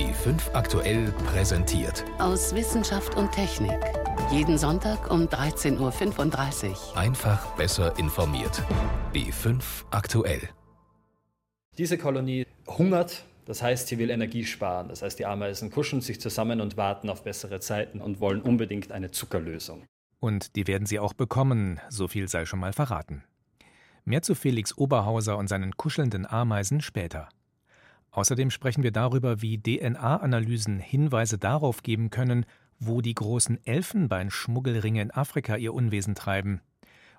B5 aktuell präsentiert. Aus Wissenschaft und Technik. Jeden Sonntag um 13.35 Uhr. Einfach besser informiert. B5 aktuell. Diese Kolonie hungert, das heißt, sie will Energie sparen. Das heißt, die Ameisen kuschen sich zusammen und warten auf bessere Zeiten und wollen unbedingt eine Zuckerlösung. Und die werden sie auch bekommen, so viel sei schon mal verraten. Mehr zu Felix Oberhauser und seinen kuschelnden Ameisen später. Außerdem sprechen wir darüber, wie DNA-Analysen Hinweise darauf geben können, wo die großen Elfenbeinschmuggelringe in Afrika ihr Unwesen treiben.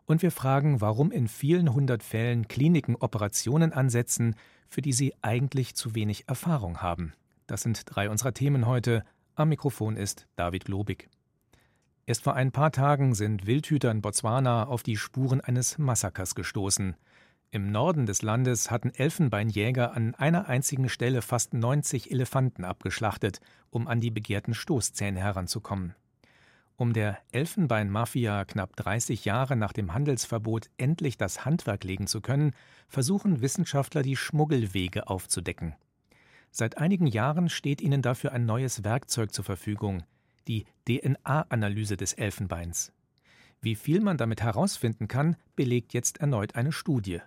Und wir fragen, warum in vielen hundert Fällen Kliniken Operationen ansetzen, für die sie eigentlich zu wenig Erfahrung haben. Das sind drei unserer Themen heute. Am Mikrofon ist David Globig. Erst vor ein paar Tagen sind Wildhüter in Botswana auf die Spuren eines Massakers gestoßen. Im Norden des Landes hatten Elfenbeinjäger an einer einzigen Stelle fast 90 Elefanten abgeschlachtet, um an die begehrten Stoßzähne heranzukommen. Um der Elfenbeinmafia knapp 30 Jahre nach dem Handelsverbot endlich das Handwerk legen zu können, versuchen Wissenschaftler die Schmuggelwege aufzudecken. Seit einigen Jahren steht ihnen dafür ein neues Werkzeug zur Verfügung, die DNA-Analyse des Elfenbeins. Wie viel man damit herausfinden kann, belegt jetzt erneut eine Studie.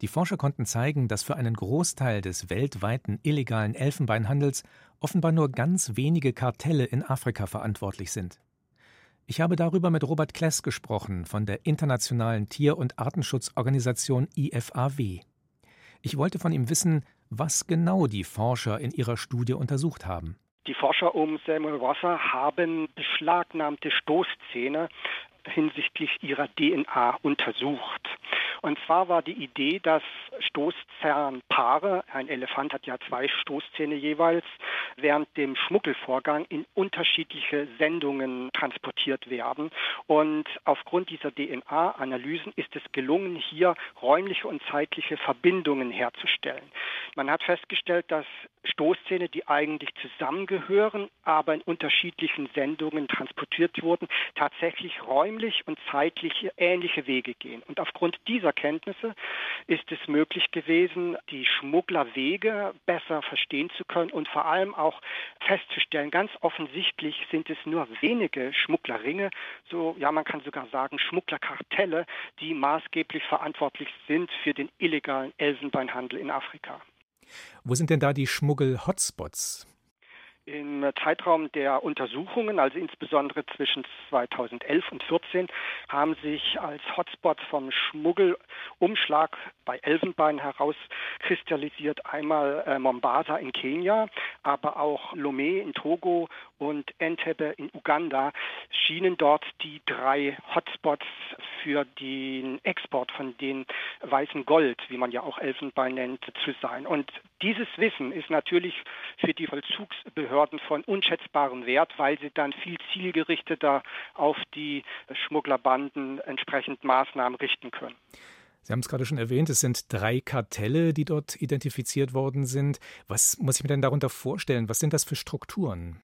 Die Forscher konnten zeigen, dass für einen Großteil des weltweiten illegalen Elfenbeinhandels offenbar nur ganz wenige Kartelle in Afrika verantwortlich sind. Ich habe darüber mit Robert Kless gesprochen von der internationalen Tier- und Artenschutzorganisation IFAW. Ich wollte von ihm wissen, was genau die Forscher in ihrer Studie untersucht haben. Die Forscher um Samuel Wasser haben beschlagnahmte Stoßzähne hinsichtlich ihrer DNA untersucht. Und zwar war die Idee, dass Stoßzahnpaare, ein Elefant hat ja zwei Stoßzähne jeweils, während dem Schmuggelvorgang in unterschiedliche Sendungen transportiert werden. Und aufgrund dieser DNA-Analysen ist es gelungen, hier räumliche und zeitliche Verbindungen herzustellen. Man hat festgestellt, dass Stoßzähne, die eigentlich zusammengehören, aber in unterschiedlichen Sendungen transportiert wurden, tatsächlich räumlich und zeitlich ähnliche Wege gehen. Und aufgrund dieser Kenntnisse ist es möglich gewesen, die Schmugglerwege besser verstehen zu können und vor allem auch festzustellen, ganz offensichtlich sind es nur wenige Schmugglerringe, so ja man kann sogar sagen Schmugglerkartelle, die maßgeblich verantwortlich sind für den illegalen Elfenbeinhandel in Afrika. Wo sind denn da die Schmuggel-Hotspots? Im Zeitraum der Untersuchungen, also insbesondere zwischen 2011 und 2014, haben sich als Hotspots vom Schmuggelumschlag bei Elfenbein herauskristallisiert einmal äh, Mombasa in Kenia, aber auch Lomé in Togo und Entebbe in Uganda schienen dort die drei Hotspots für den Export von den weißen Gold, wie man ja auch Elfenbein nennt, zu sein. Und dieses Wissen ist natürlich für die Vollzugsbehörden Behörden von unschätzbarem Wert, weil sie dann viel zielgerichteter auf die Schmugglerbanden entsprechend Maßnahmen richten können. Sie haben es gerade schon erwähnt, es sind drei Kartelle, die dort identifiziert worden sind. Was muss ich mir denn darunter vorstellen? Was sind das für Strukturen?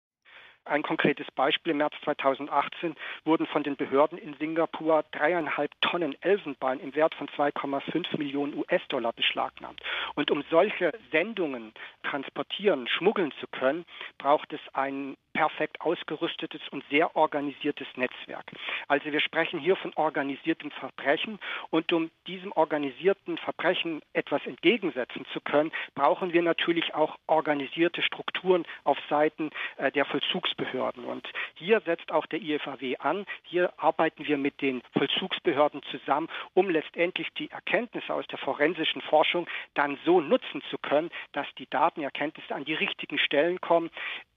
Ein konkretes Beispiel. Im März 2018 wurden von den Behörden in Singapur dreieinhalb Tonnen Elfenbein im Wert von 2,5 Millionen US-Dollar beschlagnahmt. Und um solche Sendungen transportieren, schmuggeln zu können, braucht es ein perfekt ausgerüstetes und sehr organisiertes Netzwerk. Also wir sprechen hier von organisiertem Verbrechen und um diesem organisierten Verbrechen etwas entgegensetzen zu können, brauchen wir natürlich auch organisierte Strukturen auf Seiten äh, der Vollzugsbehörden. Und hier setzt auch der IFAW an. Hier arbeiten wir mit den Vollzugsbehörden zusammen, um letztendlich die Erkenntnisse aus der forensischen Forschung dann so nutzen zu können, dass die Datenerkenntnisse an die richtigen Stellen kommen,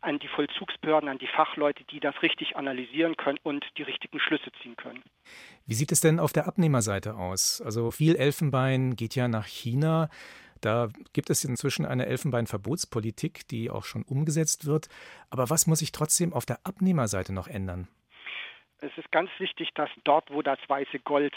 an die Vollzugsbehörden, an die Fachleute, die das richtig analysieren können und die richtigen Schlüsse ziehen können. Wie sieht es denn auf der Abnehmerseite aus? Also viel Elfenbein geht ja nach China. Da gibt es inzwischen eine Elfenbeinverbotspolitik, die auch schon umgesetzt wird. Aber was muss sich trotzdem auf der Abnehmerseite noch ändern? Es ist ganz wichtig, dass dort, wo das weiße Gold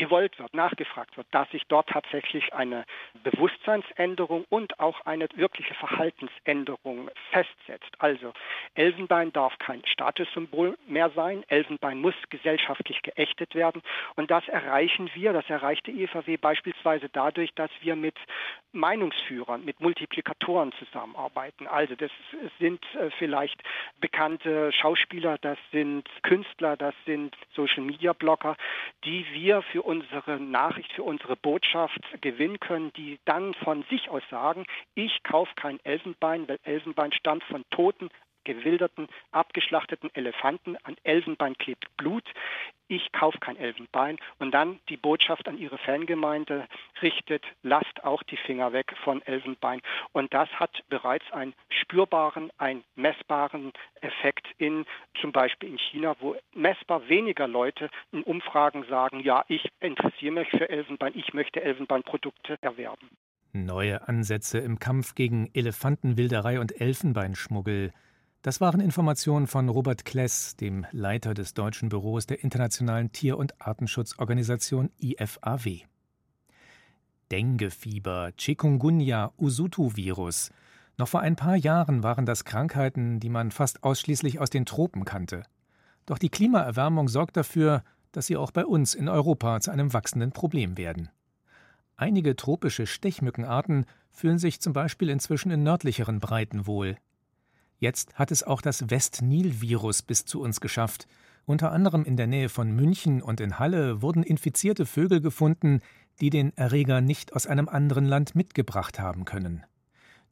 gewollt wird, nachgefragt wird, dass sich dort tatsächlich eine Bewusstseinsänderung und auch eine wirkliche Verhaltensänderung festsetzt. Also Elfenbein darf kein Statussymbol mehr sein, Elfenbein muss gesellschaftlich geächtet werden und das erreichen wir, das erreicht die EVW beispielsweise dadurch, dass wir mit Meinungsführern, mit Multiplikatoren zusammenarbeiten. Also das sind äh, vielleicht bekannte Schauspieler, das sind Künstler, das sind Social-Media-Blogger, die wir für unsere Nachricht, für unsere Botschaft gewinnen können, die dann von sich aus sagen, ich kaufe kein Elfenbein, weil Elfenbein stammt von toten gewilderten, abgeschlachteten Elefanten. An Elfenbein klebt Blut. Ich kaufe kein Elfenbein. Und dann die Botschaft an ihre Fangemeinde richtet, lasst auch die Finger weg von Elfenbein. Und das hat bereits einen spürbaren, einen messbaren Effekt in zum Beispiel in China, wo messbar weniger Leute in Umfragen sagen, ja, ich interessiere mich für Elfenbein, ich möchte Elfenbeinprodukte erwerben. Neue Ansätze im Kampf gegen Elefantenwilderei und Elfenbeinschmuggel. Das waren Informationen von Robert Kless, dem Leiter des deutschen Büros der Internationalen Tier- und Artenschutzorganisation IFAW. Denguefieber, Chikungunya, Usutu-Virus. Noch vor ein paar Jahren waren das Krankheiten, die man fast ausschließlich aus den Tropen kannte. Doch die Klimaerwärmung sorgt dafür, dass sie auch bei uns in Europa zu einem wachsenden Problem werden. Einige tropische Stechmückenarten fühlen sich zum Beispiel inzwischen in nördlicheren Breiten wohl. Jetzt hat es auch das West-Nil-Virus bis zu uns geschafft. Unter anderem in der Nähe von München und in Halle wurden infizierte Vögel gefunden, die den Erreger nicht aus einem anderen Land mitgebracht haben können.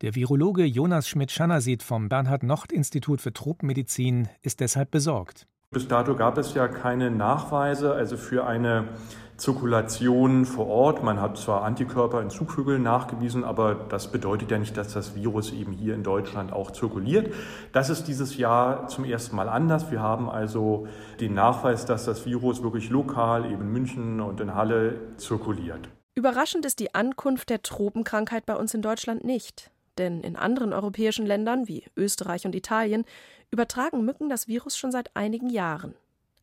Der Virologe Jonas Schmidt-Schanasit vom Bernhard-Nocht-Institut für Tropenmedizin ist deshalb besorgt. Bis dato gab es ja keine Nachweise, also für eine Zirkulation vor Ort. Man hat zwar Antikörper in Zugvögeln nachgewiesen, aber das bedeutet ja nicht, dass das Virus eben hier in Deutschland auch zirkuliert. Das ist dieses Jahr zum ersten Mal anders. Wir haben also den Nachweis, dass das Virus wirklich lokal eben in München und in Halle zirkuliert. Überraschend ist die Ankunft der Tropenkrankheit bei uns in Deutschland nicht. Denn in anderen europäischen Ländern wie Österreich und Italien übertragen Mücken das Virus schon seit einigen Jahren.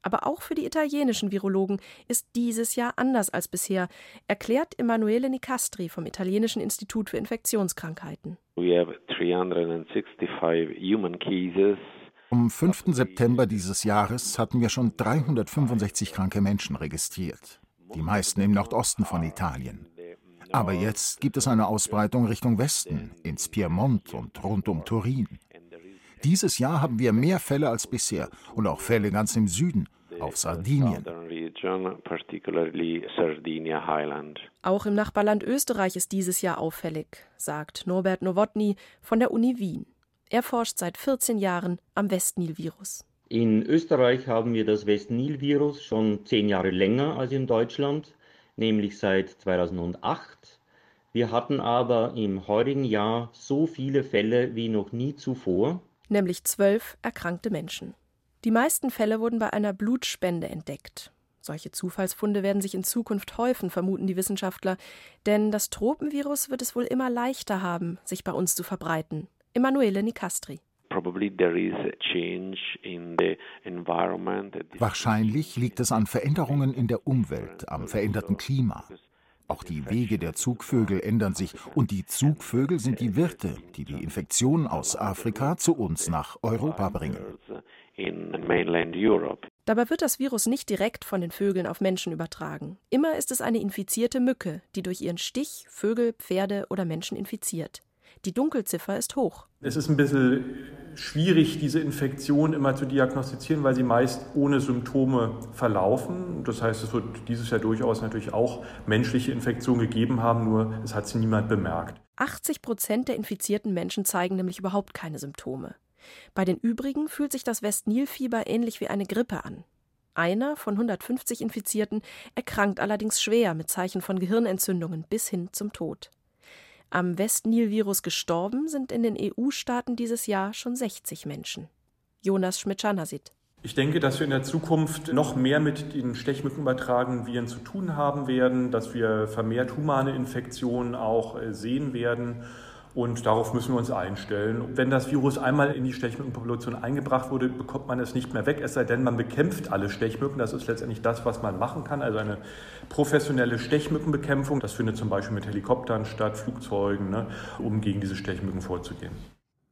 Aber auch für die italienischen Virologen ist dieses Jahr anders als bisher, erklärt Emanuele Nicastri vom Italienischen Institut für Infektionskrankheiten. Am 5. September dieses Jahres hatten wir schon 365 kranke Menschen registriert, die meisten im Nordosten von Italien. Aber jetzt gibt es eine Ausbreitung Richtung Westen, ins Piemont und rund um Turin. Dieses Jahr haben wir mehr Fälle als bisher und auch Fälle ganz im Süden, auf Sardinien. Auch im Nachbarland Österreich ist dieses Jahr auffällig, sagt Norbert Nowotny von der Uni Wien. Er forscht seit 14 Jahren am Westnil-Virus. In Österreich haben wir das Westnil-Virus schon zehn Jahre länger als in Deutschland, nämlich seit 2008. Wir hatten aber im heurigen Jahr so viele Fälle wie noch nie zuvor nämlich zwölf erkrankte Menschen. Die meisten Fälle wurden bei einer Blutspende entdeckt. Solche Zufallsfunde werden sich in Zukunft häufen, vermuten die Wissenschaftler, denn das Tropenvirus wird es wohl immer leichter haben, sich bei uns zu verbreiten. Emanuele Nicastri. Wahrscheinlich liegt es an Veränderungen in der Umwelt, am veränderten Klima. Auch die Wege der Zugvögel ändern sich und die Zugvögel sind die Wirte, die die Infektion aus Afrika zu uns nach Europa bringen. Dabei wird das Virus nicht direkt von den Vögeln auf Menschen übertragen. Immer ist es eine infizierte Mücke, die durch ihren Stich Vögel, Pferde oder Menschen infiziert. Die Dunkelziffer ist hoch. Es ist ein bisschen schwierig, diese Infektion immer zu diagnostizieren, weil sie meist ohne Symptome verlaufen. Das heißt, es wird dieses Jahr durchaus natürlich auch menschliche Infektionen gegeben haben, nur es hat sie niemand bemerkt. 80 Prozent der infizierten Menschen zeigen nämlich überhaupt keine Symptome. Bei den übrigen fühlt sich das Westnilfieber ähnlich wie eine Grippe an. Einer von 150 Infizierten erkrankt allerdings schwer mit Zeichen von Gehirnentzündungen bis hin zum Tod. Am Westnil-Virus gestorben sind in den EU-Staaten dieses Jahr schon 60 Menschen. Jonas Schmidt-Schanasit. Ich denke, dass wir in der Zukunft noch mehr mit den stechmückenübertragenen Viren zu tun haben werden, dass wir vermehrt humane Infektionen auch äh, sehen werden Und darauf müssen wir uns einstellen. Wenn das Virus einmal in die Stechmückenpopulation eingebracht wurde, bekommt man es nicht mehr weg, es sei denn, man bekämpft alle Stechmücken. Das ist letztendlich das, was man machen kann. Also eine professionelle Stechmückenbekämpfung. Das findet zum Beispiel mit Helikoptern statt, Flugzeugen, ne, um gegen diese Stechmücken vorzugehen.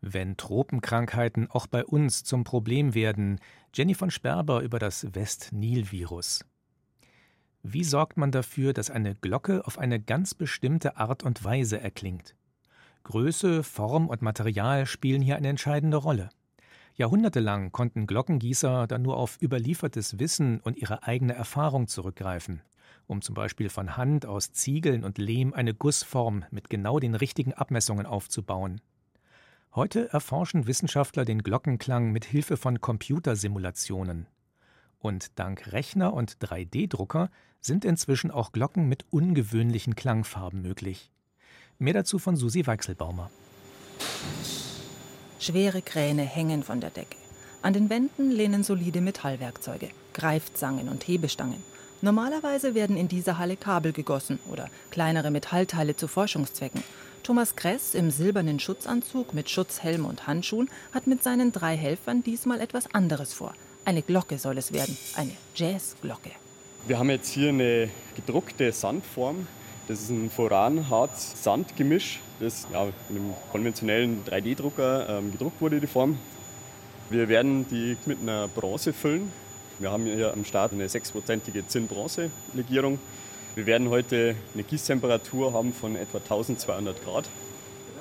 Wenn Tropenkrankheiten auch bei uns zum Problem werden, Jenny von Sperber über das West-Nil-Virus. Wie sorgt man dafür, dass eine Glocke auf eine ganz bestimmte Art und Weise erklingt? Größe, Form und Material spielen hier eine entscheidende Rolle. Jahrhundertelang konnten Glockengießer dann nur auf überliefertes Wissen und ihre eigene Erfahrung zurückgreifen, um zum Beispiel von Hand aus Ziegeln und Lehm eine Gussform mit genau den richtigen Abmessungen aufzubauen. Heute erforschen Wissenschaftler den Glockenklang mit Hilfe von Computersimulationen. Und dank Rechner und 3D-Drucker sind inzwischen auch Glocken mit ungewöhnlichen Klangfarben möglich. Mehr dazu von Susi Weichselbaumer. Schwere Kräne hängen von der Decke. An den Wänden lehnen solide Metallwerkzeuge, Greifzangen und Hebestangen. Normalerweise werden in dieser Halle Kabel gegossen oder kleinere Metallteile zu Forschungszwecken. Thomas Kress im silbernen Schutzanzug mit Schutzhelm und Handschuhen hat mit seinen drei Helfern diesmal etwas anderes vor. Eine Glocke soll es werden, eine Jazzglocke. Wir haben jetzt hier eine gedruckte Sandform. Das ist ein Foran-Harz-Sand-Gemisch, das ja, mit einem konventionellen 3D-Drucker ähm, gedruckt wurde, die Form. Wir werden die mit einer Bronze füllen. Wir haben hier am Start eine sechsprozentige Zinn-Bronze-Legierung. Wir werden heute eine Gießtemperatur haben von etwa 1200 Grad.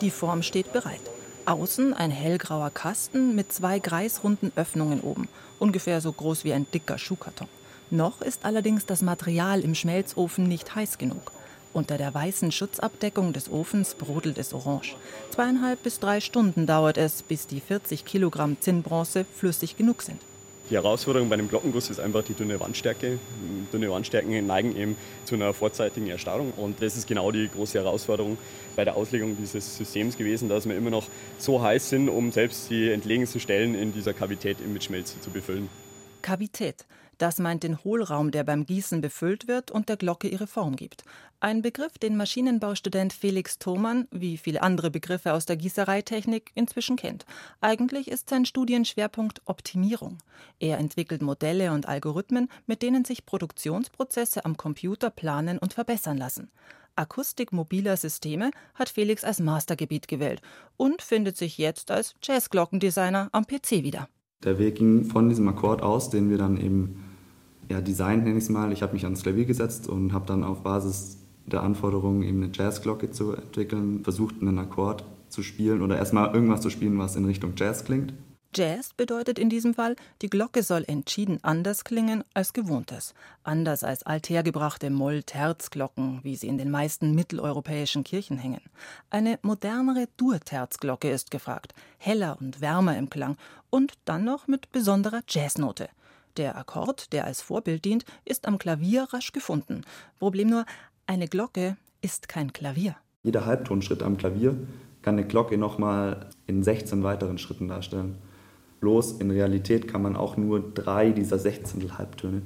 Die Form steht bereit. Außen ein hellgrauer Kasten mit zwei kreisrunden Öffnungen oben, ungefähr so groß wie ein dicker Schuhkarton. Noch ist allerdings das Material im Schmelzofen nicht heiß genug. Unter der weißen Schutzabdeckung des Ofens brodelt es orange. Zweieinhalb bis drei Stunden dauert es, bis die 40 Kilogramm Zinnbronze flüssig genug sind. Die Herausforderung bei dem Glockenguss ist einfach die dünne Wandstärke. Dünne Wandstärken neigen eben zu einer vorzeitigen Erstarrung. Und das ist genau die große Herausforderung bei der Auslegung dieses Systems gewesen, dass wir immer noch so heiß sind, um selbst die entlegensten Stellen in dieser Kavität mit Schmelze zu befüllen. Kavität. Das meint den Hohlraum, der beim Gießen befüllt wird und der Glocke ihre Form gibt. Ein Begriff, den Maschinenbaustudent Felix Thomann, wie viele andere Begriffe aus der Gießereitechnik, inzwischen kennt. Eigentlich ist sein Studienschwerpunkt Optimierung. Er entwickelt Modelle und Algorithmen, mit denen sich Produktionsprozesse am Computer planen und verbessern lassen. Akustik mobiler Systeme hat Felix als Mastergebiet gewählt und findet sich jetzt als Jazzglockendesigner am PC wieder. Der Weg ging von diesem Akkord aus, den wir dann eben ja, Design nenne ich es mal. Ich habe mich ans Klavier gesetzt und habe dann auf Basis der Anforderungen eben eine Jazzglocke zu entwickeln, versucht einen Akkord zu spielen oder erstmal irgendwas zu spielen, was in Richtung Jazz klingt. Jazz bedeutet in diesem Fall, die Glocke soll entschieden anders klingen als gewohntes. Anders als althergebrachte Moll-Terz-Glocken, wie sie in den meisten mitteleuropäischen Kirchen hängen. Eine modernere Dur-Terz-Glocke ist gefragt, heller und wärmer im Klang und dann noch mit besonderer Jazznote. Der Akkord, der als Vorbild dient, ist am Klavier rasch gefunden. Problem nur, eine Glocke ist kein Klavier. Jeder Halbtonschritt am Klavier kann eine Glocke nochmal in 16 weiteren Schritten darstellen. Bloß in Realität kann man auch nur drei dieser 16 Halbtöne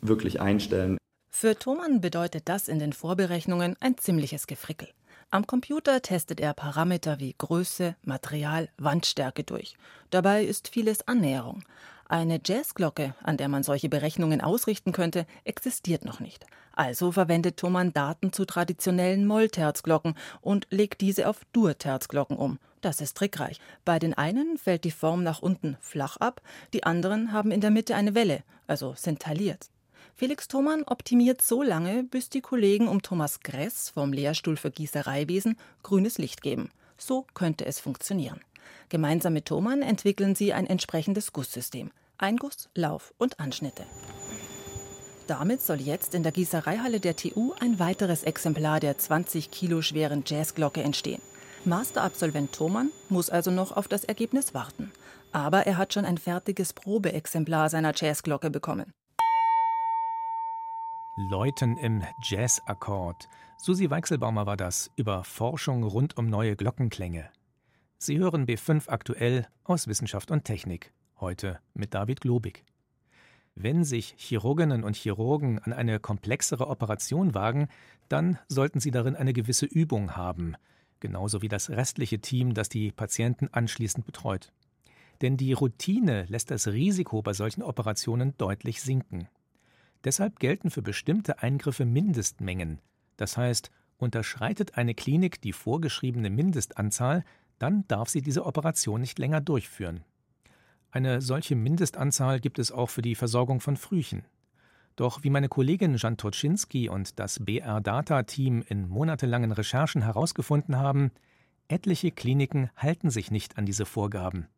wirklich einstellen. Für Thomann bedeutet das in den Vorberechnungen ein ziemliches Gefrickel. Am Computer testet er Parameter wie Größe, Material, Wandstärke durch. Dabei ist vieles Annäherung. Eine Jazzglocke, an der man solche Berechnungen ausrichten könnte, existiert noch nicht. Also verwendet Thomann Daten zu traditionellen Mollterzglocken und legt diese auf Durterzglocken um. Das ist trickreich. Bei den einen fällt die Form nach unten flach ab, die anderen haben in der Mitte eine Welle, also sind tailliert. Felix Thomann optimiert so lange, bis die Kollegen um Thomas Gress vom Lehrstuhl für Gießereiwesen grünes Licht geben. So könnte es funktionieren. Gemeinsam mit Thomann entwickeln sie ein entsprechendes Gusssystem. Einguss, Lauf und Anschnitte. Damit soll jetzt in der Gießereihalle der TU ein weiteres Exemplar der 20 Kilo schweren Jazzglocke entstehen. Masterabsolvent Thomann muss also noch auf das Ergebnis warten. Aber er hat schon ein fertiges Probeexemplar seiner Jazzglocke bekommen. Läuten im Jazzakkord. Susi Weichselbaumer war das über Forschung rund um neue Glockenklänge. Sie hören B5 aktuell aus Wissenschaft und Technik, heute mit David Globig. Wenn sich Chirurginnen und Chirurgen an eine komplexere Operation wagen, dann sollten sie darin eine gewisse Übung haben. genauso wie das restliche Team, das die Patienten anschließend betreut. Denn die Routine lässt das Risiko bei solchen Operationen deutlich sinken. Deshalb gelten für bestimmte Eingriffe Mindestmengen. Das heißt, unterschreitet eine Klinik die vorgeschriebene Mindestanzahl, dann darf sie diese Operation nicht länger durchführen. Eine solche Mindestanzahl gibt es auch für die Versorgung von Frühchen. Doch wie meine Kollegin Jan Toczynski und das BR-Data-Team in monatelangen Recherchen herausgefunden haben, etliche Kliniken halten sich nicht an diese Vorgaben.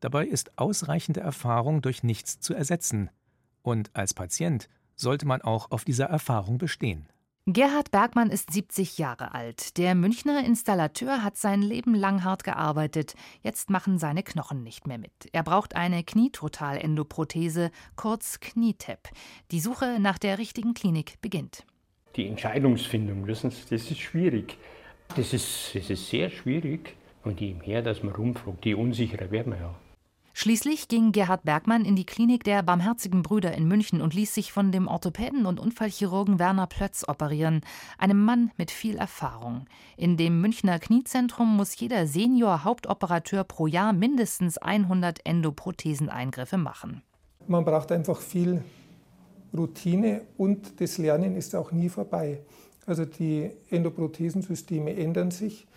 Dabei ist ausreichende Erfahrung durch nichts zu ersetzen. Und als Patient sollte man auch auf dieser Erfahrung bestehen. Gerhard Bergmann ist 70 Jahre alt. Der Münchner Installateur hat sein Leben lang hart gearbeitet. Jetzt machen seine Knochen nicht mehr mit. Er braucht eine Knietotalendoprothese, kurz Knietep. Die Suche nach der richtigen Klinik beginnt. Die Entscheidungsfindung, wissen Sie, das ist schwierig. Das ist, das ist sehr schwierig. Und je mehr, dass man rumfragt, je unsicherer werden wir ja. Schließlich ging Gerhard Bergmann in die Klinik der Barmherzigen Brüder in München und ließ sich von dem Orthopäden und Unfallchirurgen Werner Plötz operieren, einem Mann mit viel Erfahrung. In dem Münchner Kniezentrum muss jeder Senior-Hauptoperateur pro Jahr mindestens 100 Endoprotheseneingriffe machen. Man braucht einfach viel Routine und das Lernen ist auch nie vorbei. Also die Endoprothesensysteme ändern sich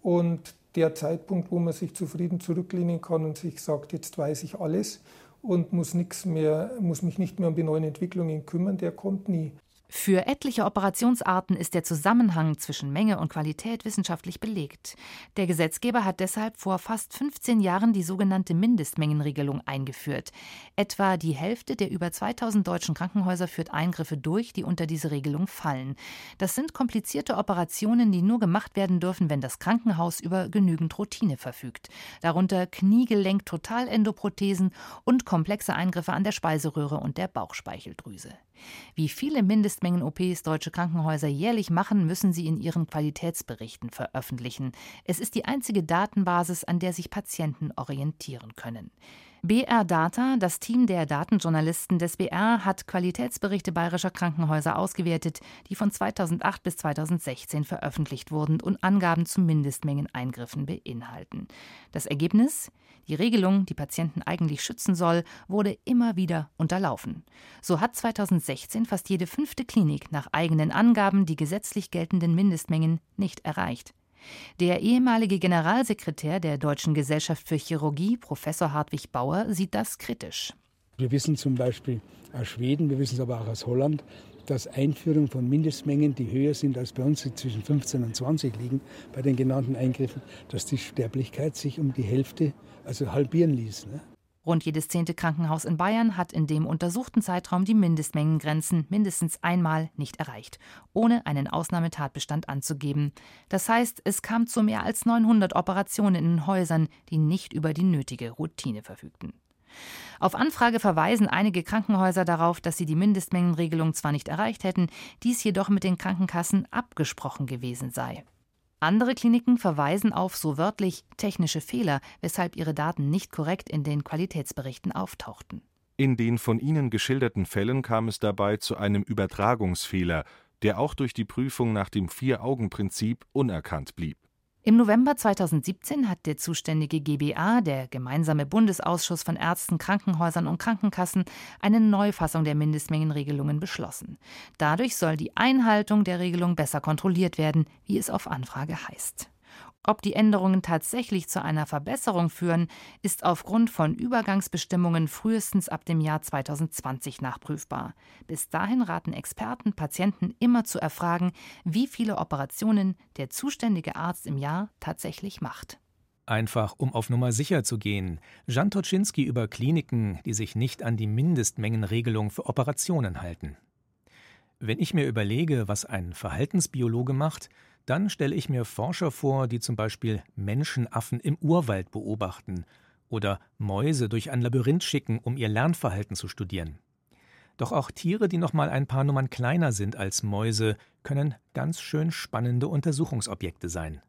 und der Zeitpunkt, wo man sich zufrieden zurücklehnen kann und sich sagt, jetzt weiß ich alles und muss, mehr, muss mich nicht mehr um die neuen Entwicklungen kümmern, der kommt nie. Für etliche Operationsarten ist der Zusammenhang zwischen Menge und Qualität wissenschaftlich belegt. Der Gesetzgeber hat deshalb vor fast 15 Jahren die sogenannte Mindestmengenregelung eingeführt. Etwa die Hälfte der über 2000 deutschen Krankenhäuser führt Eingriffe durch, die unter diese Regelung fallen. Das sind komplizierte Operationen, die nur gemacht werden dürfen, wenn das Krankenhaus über genügend Routine verfügt. Darunter Kniegelenk-Totalendoprothesen und komplexe Eingriffe an der Speiseröhre und der Bauchspeicheldrüse. Wie viele Mindestmengen-OPs deutsche Krankenhäuser jährlich machen, müssen sie in ihren Qualitätsberichten veröffentlichen. Es ist die einzige Datenbasis, an der sich Patienten orientieren können. BR Data, das Team der Datenjournalisten des BR, hat Qualitätsberichte bayerischer Krankenhäuser ausgewertet, die von 2008 bis 2016 veröffentlicht wurden und Angaben zu Mindestmengeneingriffen beinhalten. Das Ergebnis? Die Regelung, die Patienten eigentlich schützen soll, wurde immer wieder unterlaufen. So hat 2016 fast jede fünfte Klinik nach eigenen Angaben die gesetzlich geltenden Mindestmengen nicht erreicht. Der ehemalige Generalsekretär der Deutschen Gesellschaft für Chirurgie, Professor Hartwig Bauer, sieht das kritisch. Wir wissen zum Beispiel aus Schweden, wir wissen es aber auch aus Holland, dass Einführung von Mindestmengen, die höher sind als bei uns, die zwischen 15 und 20 liegen, bei den genannten Eingriffen, dass die Sterblichkeit sich um die Hälfte also halbieren ließ. Ne? Rund jedes zehnte Krankenhaus in Bayern hat in dem untersuchten Zeitraum die Mindestmengengrenzen mindestens einmal nicht erreicht, ohne einen Ausnahmetatbestand anzugeben. Das heißt, es kam zu mehr als 900 Operationen in Häusern, die nicht über die nötige Routine verfügten. Auf Anfrage verweisen einige Krankenhäuser darauf, dass sie die Mindestmengenregelung zwar nicht erreicht hätten, dies jedoch mit den Krankenkassen abgesprochen gewesen sei. Andere Kliniken verweisen auf so wörtlich technische Fehler, weshalb ihre Daten nicht korrekt in den Qualitätsberichten auftauchten. In den von Ihnen geschilderten Fällen kam es dabei zu einem Übertragungsfehler, der auch durch die Prüfung nach dem Vier-Augen-Prinzip unerkannt blieb. Im November 2017 hat der zuständige GBA, der gemeinsame Bundesausschuss von Ärzten, Krankenhäusern und Krankenkassen, eine Neufassung der Mindestmengenregelungen beschlossen. Dadurch soll die Einhaltung der Regelung besser kontrolliert werden, wie es auf Anfrage heißt. Ob die Änderungen tatsächlich zu einer Verbesserung führen, ist aufgrund von Übergangsbestimmungen frühestens ab dem Jahr 2020 nachprüfbar. Bis dahin raten Experten Patienten immer zu erfragen, wie viele Operationen der zuständige Arzt im Jahr tatsächlich macht. Einfach um auf Nummer sicher zu gehen. Jan Toczynski über Kliniken, die sich nicht an die Mindestmengenregelung für Operationen halten. Wenn ich mir überlege, was ein Verhaltensbiologe macht, dann stelle ich mir Forscher vor, die zum Beispiel Menschenaffen im Urwald beobachten oder Mäuse durch ein Labyrinth schicken, um ihr Lernverhalten zu studieren. Doch auch Tiere, die noch mal ein paar Nummern kleiner sind als Mäuse, können ganz schön spannende Untersuchungsobjekte sein.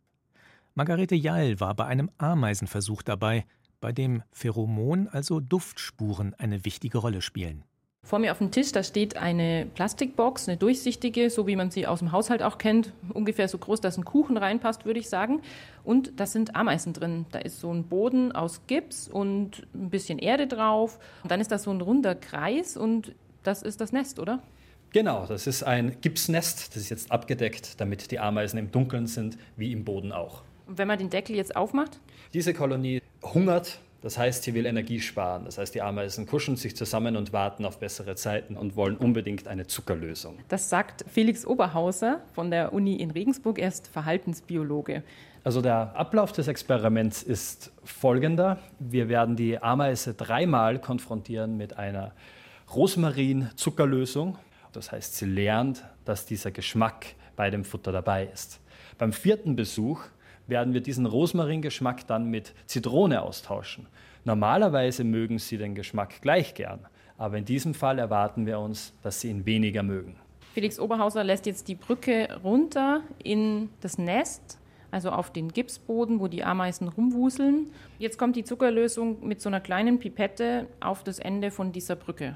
Margarete Jall war bei einem Ameisenversuch dabei, bei dem Pheromon, also Duftspuren, eine wichtige Rolle spielen. Vor mir auf dem Tisch, da steht eine Plastikbox, eine durchsichtige, so wie man sie aus dem Haushalt auch kennt, ungefähr so groß, dass ein Kuchen reinpasst, würde ich sagen. Und da sind Ameisen drin. Da ist so ein Boden aus Gips und ein bisschen Erde drauf. Und dann ist da so ein runder Kreis und das ist das Nest, oder? Genau, das ist ein Gipsnest, das ist jetzt abgedeckt, damit die Ameisen im Dunkeln sind, wie im Boden auch. Und wenn man den Deckel jetzt aufmacht? Diese Kolonie hungert das heißt, sie will Energie sparen. Das heißt, die Ameisen kuschen sich zusammen und warten auf bessere Zeiten und wollen unbedingt eine Zuckerlösung. Das sagt Felix Oberhauser von der Uni in Regensburg. Er ist Verhaltensbiologe. Also der Ablauf des Experiments ist folgender. Wir werden die Ameise dreimal konfrontieren mit einer Rosmarin-Zuckerlösung. Das heißt, sie lernt, dass dieser Geschmack bei dem Futter dabei ist. Beim vierten Besuch werden wir diesen Rosmaringeschmack dann mit Zitrone austauschen. Normalerweise mögen sie den Geschmack gleich gern, aber in diesem Fall erwarten wir uns, dass sie ihn weniger mögen. Felix Oberhauser lässt jetzt die Brücke runter in das Nest, also auf den Gipsboden, wo die Ameisen rumwuseln. Jetzt kommt die Zuckerlösung mit so einer kleinen Pipette auf das Ende von dieser Brücke.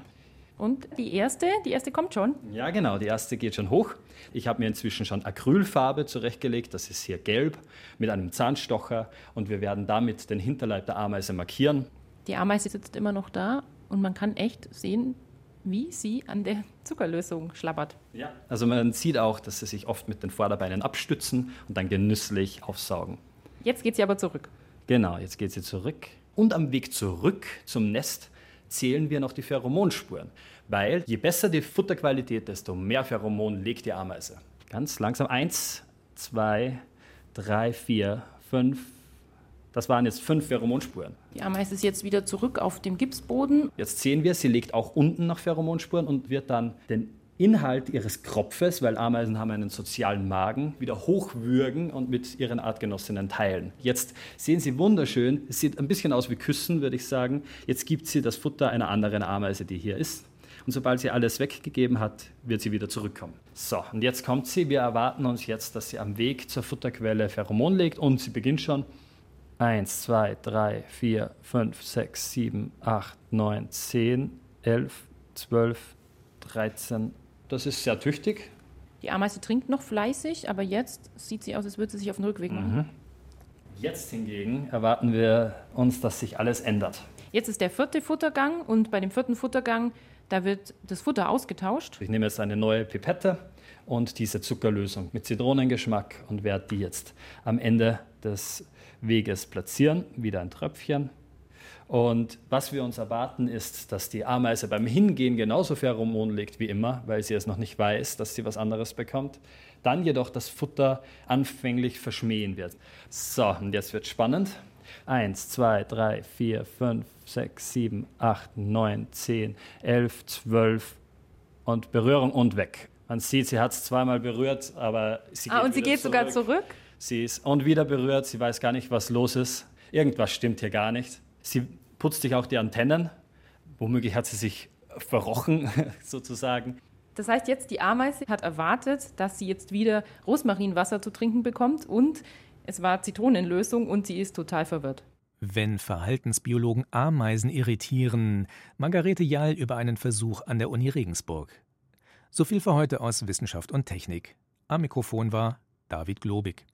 Und die erste, die erste kommt schon. Ja, genau, die erste geht schon hoch. Ich habe mir inzwischen schon Acrylfarbe zurechtgelegt, das ist hier gelb, mit einem Zahnstocher und wir werden damit den Hinterleib der Ameise markieren. Die Ameise sitzt immer noch da und man kann echt sehen, wie sie an der Zuckerlösung schlabbert. Ja, also man sieht auch, dass sie sich oft mit den Vorderbeinen abstützen und dann genüsslich aufsaugen. Jetzt geht sie aber zurück. Genau, jetzt geht sie zurück. Und am Weg zurück zum Nest zählen wir noch die Pheromonspuren. Weil je besser die Futterqualität, desto mehr Pheromon legt die Ameise. Ganz langsam. Eins, zwei, drei, vier, fünf. Das waren jetzt fünf Pheromonspuren. Die Ameise ist jetzt wieder zurück auf dem Gipsboden. Jetzt sehen wir, sie legt auch unten noch Pheromonspuren und wird dann den Inhalt ihres Kropfes, weil Ameisen haben einen sozialen Magen, wieder hochwürgen und mit ihren Artgenossinnen teilen. Jetzt sehen Sie wunderschön, es sieht ein bisschen aus wie Küssen, würde ich sagen. Jetzt gibt sie das Futter einer anderen Ameise, die hier ist. Und sobald sie alles weggegeben hat, wird sie wieder zurückkommen. So, und jetzt kommt sie. Wir erwarten uns jetzt, dass sie am Weg zur Futterquelle Pheromon legt und sie beginnt schon. 1, 2, 3, 4, 5, 6, 7, 8, 9, 10, 11, 12, 13, das ist sehr tüchtig. Die Ameise trinkt noch fleißig, aber jetzt sieht sie aus, als würde sie sich auf den Rückweg machen. Mhm. Jetzt hingegen erwarten wir uns, dass sich alles ändert. Jetzt ist der vierte Futtergang und bei dem vierten Futtergang, da wird das Futter ausgetauscht. Ich nehme jetzt eine neue Pipette und diese Zuckerlösung mit Zitronengeschmack und werde die jetzt am Ende des Weges platzieren. Wieder ein Tröpfchen. Und was wir uns erwarten, ist, dass die Ameise beim Hingehen genauso Pheromon legt wie immer, weil sie es noch nicht weiß, dass sie was anderes bekommt. Dann jedoch das Futter anfänglich verschmähen wird. So, und jetzt wird spannend. Eins, zwei, drei, vier, fünf, sechs, sieben, acht, neun, zehn, elf, zwölf und Berührung und weg. Man sieht, sie hat es zweimal berührt, aber sie geht Ah, und sie geht zurück. sogar zurück? Sie ist und wieder berührt, sie weiß gar nicht, was los ist. Irgendwas stimmt hier gar nicht. Sie putzt sich auch die Antennen. Womöglich hat sie sich verrochen, sozusagen. Das heißt jetzt, die Ameise hat erwartet, dass sie jetzt wieder Rosmarinwasser zu trinken bekommt und es war Zitronenlösung und sie ist total verwirrt. Wenn Verhaltensbiologen Ameisen irritieren, Margarete Jall über einen Versuch an der Uni Regensburg. So viel für heute aus Wissenschaft und Technik. Am Mikrofon war David Globig.